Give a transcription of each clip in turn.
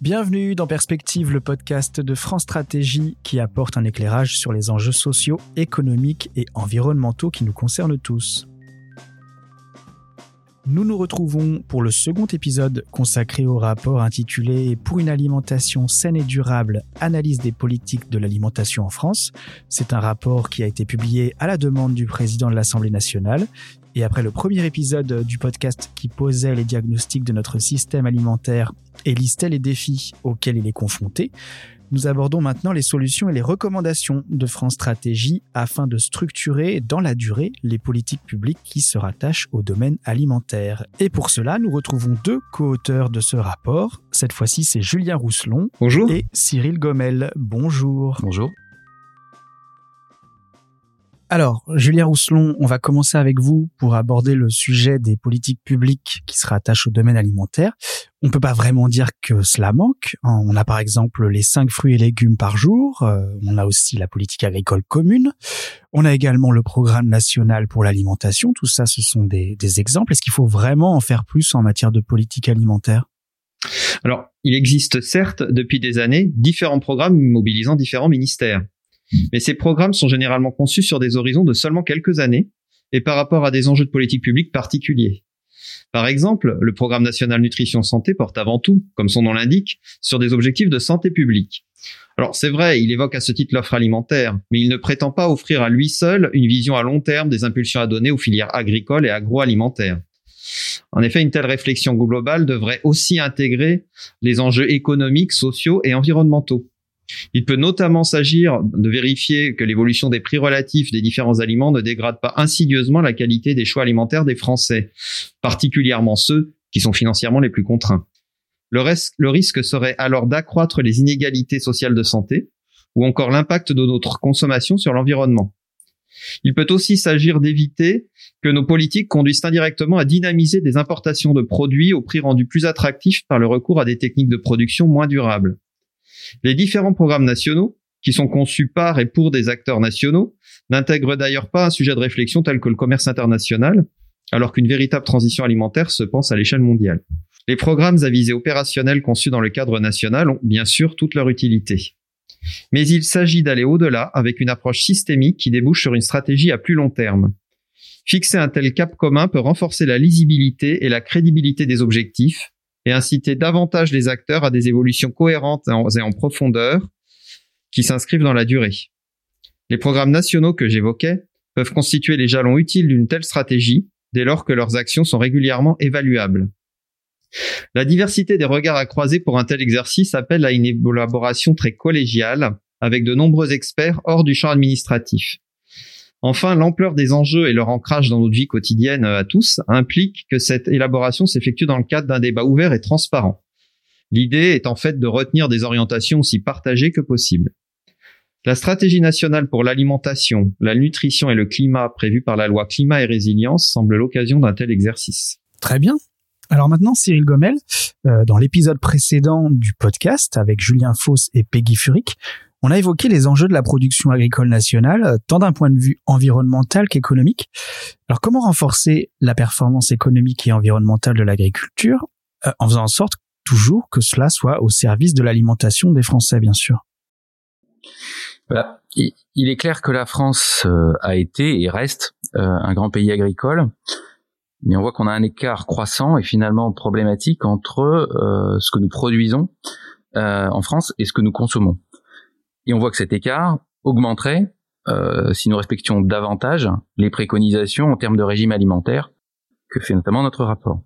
Bienvenue dans Perspective, le podcast de France Stratégie qui apporte un éclairage sur les enjeux sociaux, économiques et environnementaux qui nous concernent tous. Nous nous retrouvons pour le second épisode consacré au rapport intitulé Pour une alimentation saine et durable, analyse des politiques de l'alimentation en France. C'est un rapport qui a été publié à la demande du président de l'Assemblée nationale. Et après le premier épisode du podcast qui posait les diagnostics de notre système alimentaire et listait les défis auxquels il est confronté, nous abordons maintenant les solutions et les recommandations de France Stratégie afin de structurer dans la durée les politiques publiques qui se rattachent au domaine alimentaire. Et pour cela, nous retrouvons deux co-auteurs de ce rapport. Cette fois-ci, c'est Julien Rousselon Bonjour. et Cyril Gommel. Bonjour. Bonjour. Alors, Julien Rousselon, on va commencer avec vous pour aborder le sujet des politiques publiques qui se rattachent au domaine alimentaire. On peut pas vraiment dire que cela manque. On a par exemple les cinq fruits et légumes par jour. Euh, on a aussi la politique agricole commune. On a également le programme national pour l'alimentation. Tout ça, ce sont des, des exemples. Est-ce qu'il faut vraiment en faire plus en matière de politique alimentaire? Alors, il existe certes depuis des années différents programmes mobilisant différents ministères. Mais ces programmes sont généralement conçus sur des horizons de seulement quelques années et par rapport à des enjeux de politique publique particuliers. Par exemple, le programme national nutrition santé porte avant tout, comme son nom l'indique, sur des objectifs de santé publique. Alors c'est vrai, il évoque à ce titre l'offre alimentaire, mais il ne prétend pas offrir à lui seul une vision à long terme des impulsions à donner aux filières agricoles et agroalimentaires. En effet, une telle réflexion globale devrait aussi intégrer les enjeux économiques, sociaux et environnementaux. Il peut notamment s'agir de vérifier que l'évolution des prix relatifs des différents aliments ne dégrade pas insidieusement la qualité des choix alimentaires des Français, particulièrement ceux qui sont financièrement les plus contraints. Le, risque serait alors d'accroître les inégalités sociales de santé ou encore l'impact de notre consommation sur l'environnement. Il peut aussi s'agir d'éviter que nos politiques conduisent indirectement à dynamiser des importations de produits au prix rendu plus attractif par le recours à des techniques de production moins durables. Les différents programmes nationaux, qui sont conçus par et pour des acteurs nationaux, n'intègrent d'ailleurs pas un sujet de réflexion tel que le commerce international, alors qu'une véritable transition alimentaire se pense à l'échelle mondiale. Les programmes à visée opérationnelle conçus dans le cadre national ont bien sûr toute leur utilité. Mais il s'agit d'aller au-delà avec une approche systémique qui débouche sur une stratégie à plus long terme. Fixer un tel cap commun peut renforcer la lisibilité et la crédibilité des objectifs, et inciter davantage les acteurs à des évolutions cohérentes et en profondeur qui s'inscrivent dans la durée. Les programmes nationaux que j'évoquais peuvent constituer les jalons utiles d'une telle stratégie dès lors que leurs actions sont régulièrement évaluables. La diversité des regards à croiser pour un tel exercice appelle à une élaboration très collégiale avec de nombreux experts hors du champ administratif. Enfin, l'ampleur des enjeux et leur ancrage dans notre vie quotidienne à tous implique que cette élaboration s'effectue dans le cadre d'un débat ouvert et transparent. L'idée est en fait de retenir des orientations aussi partagées que possible. La stratégie nationale pour l'alimentation, la nutrition et le climat prévue par la loi climat et résilience semble l'occasion d'un tel exercice. Très bien. Alors maintenant, Cyril Gommel, euh, dans l'épisode précédent du podcast avec Julien Fauss et Peggy Furic, on a évoqué les enjeux de la production agricole nationale, euh, tant d'un point de vue environnemental qu'économique. Alors comment renforcer la performance économique et environnementale de l'agriculture euh, en faisant en sorte toujours que cela soit au service de l'alimentation des Français, bien sûr? Voilà. Il est clair que la France euh, a été et reste un grand pays agricole, mais on voit qu'on a un écart croissant et finalement problématique entre ce que nous produisons en France et ce que nous consommons. Et on voit que cet écart augmenterait euh, si nous respections davantage les préconisations en termes de régime alimentaire que fait notamment notre rapport.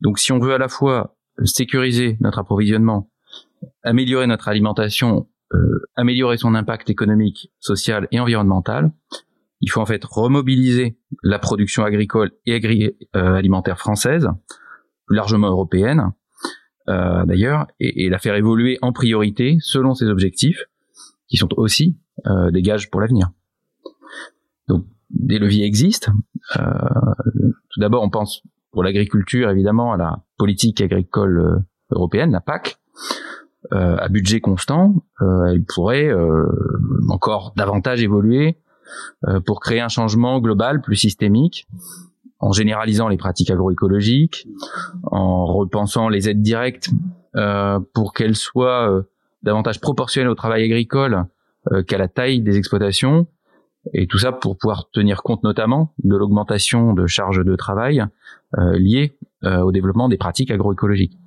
Donc si on veut à la fois sécuriser notre approvisionnement, améliorer notre alimentation, euh, améliorer son impact économique, social et environnemental, il faut en fait remobiliser la production agricole et euh, alimentaire française, largement européenne d'ailleurs, et, et la faire évoluer en priorité selon ses objectifs, qui sont aussi euh, des gages pour l'avenir. Donc des leviers existent. Euh, tout d'abord, on pense pour l'agriculture évidemment à la politique agricole euh, européenne, la PAC, euh, à budget constant. Euh, elle pourrait euh, encore davantage évoluer pour créer un changement global, plus systémique, en généralisant les pratiques agroécologiques, en repensant les aides directes pour qu'elles soient davantage proportionnelles au travail agricole qu'à la taille des exploitations, et tout ça pour pouvoir tenir compte notamment de l'augmentation de charges de travail liées au développement des pratiques agroécologiques.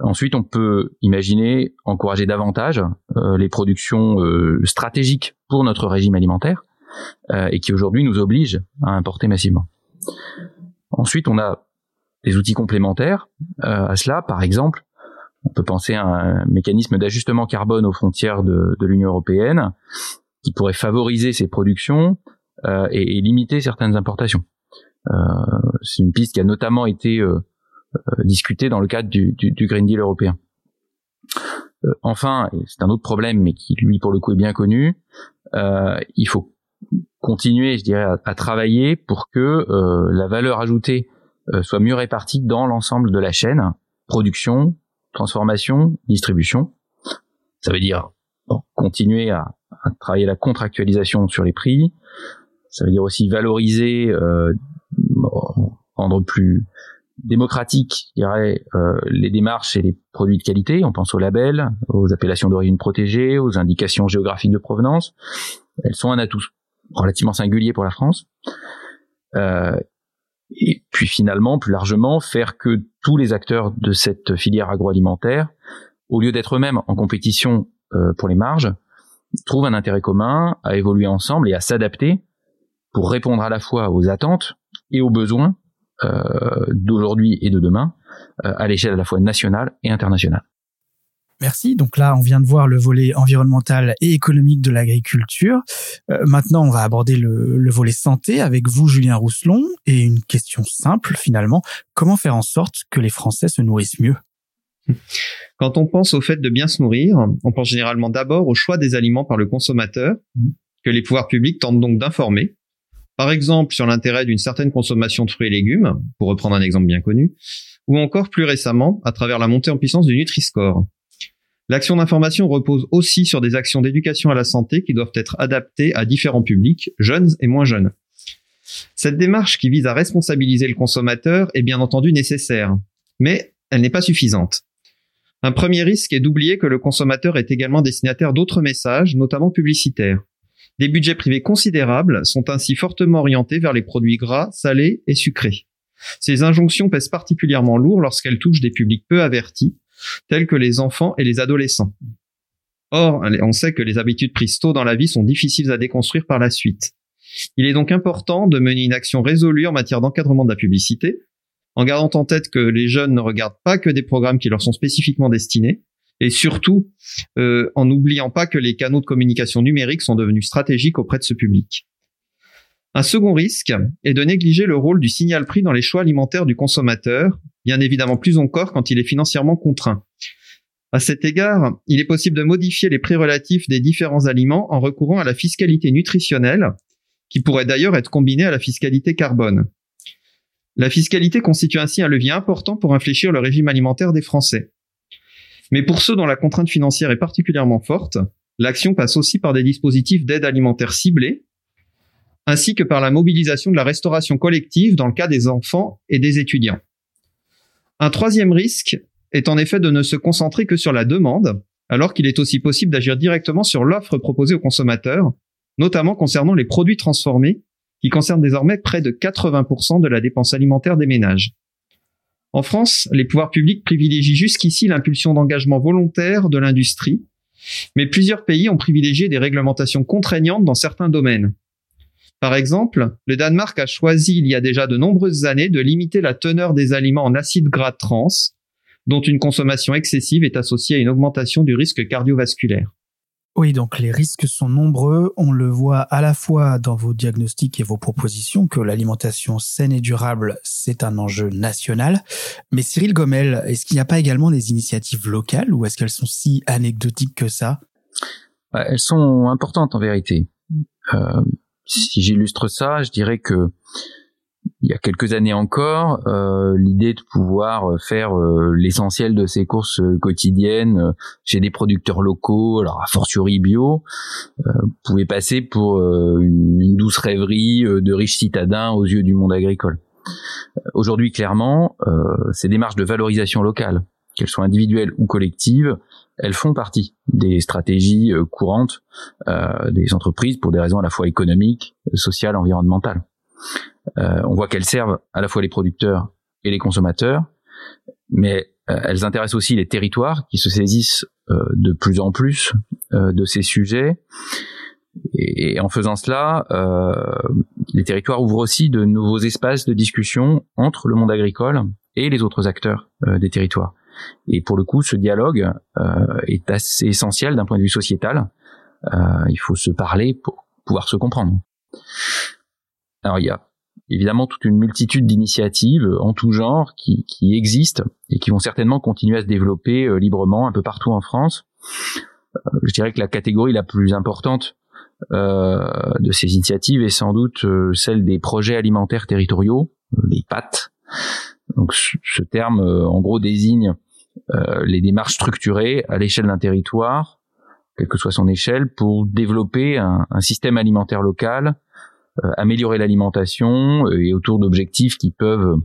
Ensuite, on peut imaginer encourager davantage les productions stratégiques pour notre régime alimentaire et qui aujourd'hui nous obligent à importer massivement. Ensuite, on a des outils complémentaires euh, à cela. Par exemple, on peut penser à un mécanisme d'ajustement carbone aux frontières de, l'Union européenne qui pourrait favoriser ces productions euh, et, limiter certaines importations. Euh, c'est une piste qui a notamment été discutée dans le cadre du, Green Deal européen. enfin, c'est un autre problème, mais qui lui pour le coup est bien connu, il faut continuer, je dirais, à, travailler pour que la valeur ajoutée euh, soit mieux répartie dans l'ensemble de la chaîne, production, transformation, distribution. Ça veut dire continuer à, travailler la contractualisation sur les prix. Ça veut dire aussi valoriser, euh, rendre plus démocratique, je dirais, euh, les démarches et les produits de qualité. On pense aux labels, aux appellations d'origine protégée, aux indications géographiques de provenance. Elles sont un atout relativement singulier pour la France. Euh, et puis finalement, plus largement, faire que tous les acteurs de cette filière agroalimentaire, au lieu d'être eux-mêmes en compétition euh, pour les marges, trouvent un intérêt commun à évoluer ensemble et à s'adapter pour répondre à la fois aux attentes et aux besoins d'aujourd'hui et de demain euh, à l'échelle à la fois nationale et internationale. Merci. Donc là, on vient de voir le volet environnemental et économique de l'agriculture. Euh, maintenant, on va aborder le, volet santé avec vous, Julien Rousselon. Et une question simple, finalement. Comment faire en sorte que les Français se nourrissent mieux? Quand on pense au fait de bien se nourrir, on pense généralement d'abord au choix des aliments par le consommateur, que les pouvoirs publics tentent donc d'informer. Par exemple, sur l'intérêt d'une certaine consommation de fruits et légumes, pour reprendre un exemple bien connu, ou encore plus récemment, à travers la montée en puissance du Nutri-Score. L'action d'information repose aussi sur des actions d'éducation à la santé qui doivent être adaptées à différents publics, jeunes et moins jeunes. Cette démarche qui vise à responsabiliser le consommateur est bien entendu nécessaire, mais elle n'est pas suffisante. Un premier risque est d'oublier que le consommateur est également destinataire d'autres messages, notamment publicitaires. Des budgets privés considérables sont ainsi fortement orientés vers les produits gras, salés et sucrés. Ces injonctions pèsent particulièrement lourd lorsqu'elles touchent des publics peu avertis, tels que les enfants et les adolescents. Or, on sait que les habitudes prises tôt dans la vie sont difficiles à déconstruire par la suite. Il est donc important de mener une action résolue en matière d'encadrement de la publicité, en gardant en tête que les jeunes ne regardent pas que des programmes qui leur sont spécifiquement destinés, et surtout euh, en n'oubliant pas que les canaux de communication numérique sont devenus stratégiques auprès de ce public. Un second risque est de négliger le rôle du signal prix dans les choix alimentaires du consommateur, bien évidemment plus encore quand il est financièrement contraint. À cet égard, il est possible de modifier les prix relatifs des différents aliments en recourant à la fiscalité nutritionnelle, qui pourrait d'ailleurs être combinée à la fiscalité carbone. La fiscalité constitue ainsi un levier important pour infléchir le régime alimentaire des Français. Mais pour ceux dont la contrainte financière est particulièrement forte, l'action passe aussi par des dispositifs d'aide alimentaire ciblés, ainsi que par la mobilisation de la restauration collective dans le cas des enfants et des étudiants. Un troisième risque est en effet de ne se concentrer que sur la demande, alors qu'il est aussi possible d'agir directement sur l'offre proposée aux consommateurs, notamment concernant les produits transformés, qui concernent désormais près de 80% de la dépense alimentaire des ménages. En France, les pouvoirs publics privilégient jusqu'ici l'impulsion d'engagement volontaire de l'industrie, mais plusieurs pays ont privilégié des réglementations contraignantes dans certains domaines, par exemple, le Danemark a choisi il y a déjà de nombreuses années de limiter la teneur des aliments en acides gras trans, dont une consommation excessive est associée à une augmentation du risque cardiovasculaire. Oui, donc les risques sont nombreux. On le voit à la fois dans vos diagnostics et vos propositions que l'alimentation saine et durable, c'est un enjeu national. Mais Cyril Gomel, est-ce qu'il n'y a pas également des initiatives locales ou est-ce qu'elles sont si anecdotiques que ça? Elles sont importantes en vérité. Euh, si j'illustre ça, je dirais que il y a quelques années encore, euh, l'idée de pouvoir euh, faire euh, l'essentiel de ses courses quotidiennes chez des producteurs locaux, alors a fortiori bio, pouvait passer pour une, douce rêverie de riches citadins aux yeux du monde agricole. Aujourd'hui, clairement, ces démarches de valorisation locale qu'elles soient individuelles ou collectives, elles font partie des stratégies courantes des entreprises pour des raisons à la fois économiques, sociales, environnementales. Euh, on voit qu'elles servent à la fois les producteurs et les consommateurs, mais elles intéressent aussi les territoires qui se saisissent de plus en plus de ces sujets. Et, en faisant cela, les territoires ouvrent aussi de nouveaux espaces de discussion entre le monde agricole et les autres acteurs des territoires. Et pour le coup, ce dialogue euh, est assez essentiel d'un point de vue sociétal. Euh, il faut se parler pour pouvoir se comprendre. Alors il y a évidemment toute une multitude d'initiatives en tout genre qui, qui, existent et qui vont certainement continuer à se développer euh, librement un peu partout en France. je dirais que la catégorie la plus importante de ces initiatives est sans doute celle des projets alimentaires territoriaux, les PAT. Donc ce terme en gros désigne euh, les démarches structurées à l'échelle d'un territoire, quelle que soit son échelle, pour développer un, système alimentaire local, euh, améliorer l'alimentation euh, et autour d'objectifs qui peuvent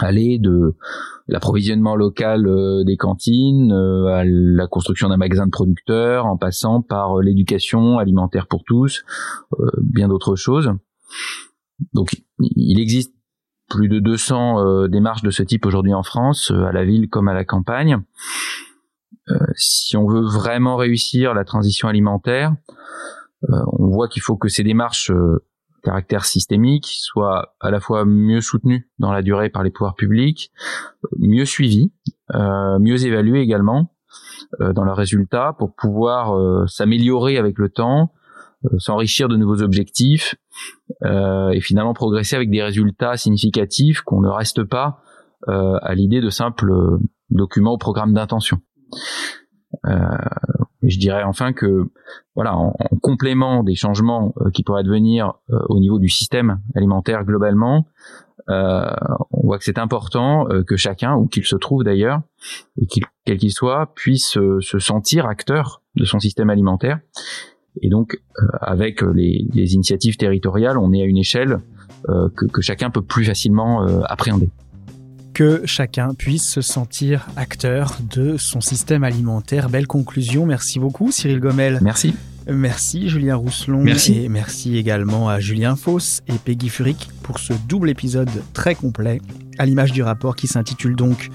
aller de l'approvisionnement local des cantines à la construction d'un magasin de producteurs, en passant par l'éducation alimentaire pour tous, bien d'autres choses. Donc il existe plus de 200 euh, démarches de ce type aujourd'hui en France, euh, à la ville comme à la campagne. Euh, si on veut vraiment réussir la transition alimentaire, on voit qu'il faut que ces démarches caractère systémique soient à la fois mieux soutenues dans la durée par les pouvoirs publics, mieux suivies, mieux évaluées également dans leurs résultats pour pouvoir s'améliorer avec le temps, s'enrichir de nouveaux objectifs euh, et finalement progresser avec des résultats significatifs qu'on ne reste pas euh, à l'idée de simples euh, documents ou programmes d'intention. Je dirais enfin que voilà, en, complément des changements qui pourraient advenir au niveau du système alimentaire globalement, on voit que c'est important que chacun, ou qu'il se trouve d'ailleurs, quel qu'il soit, puisse se sentir acteur de son système alimentaire et donc, euh, avec les, initiatives territoriales, on est à une échelle euh, que, chacun peut plus facilement euh, appréhender. Que chacun puisse se sentir acteur de son système alimentaire. Belle conclusion. Merci beaucoup, Cyril Gomel. Merci. Merci Julien Rousselon merci. et merci également à Julien Fauss et Peggy Furic pour ce double épisode très complet à l'image du rapport qui s'intitule donc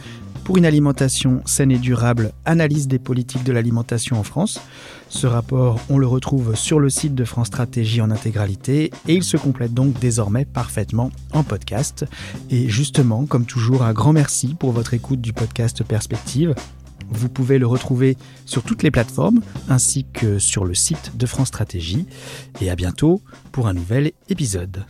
pour une alimentation saine et durable, analyse des politiques de l'alimentation en France. Ce rapport, on le retrouve sur le site de France Stratégie en intégralité et il se complète donc désormais parfaitement en podcast. Et justement, comme toujours, un grand merci pour votre écoute du podcast Perspective. Vous pouvez le retrouver sur toutes les plateformes ainsi que sur le site de France Stratégie. Et à bientôt pour un nouvel épisode.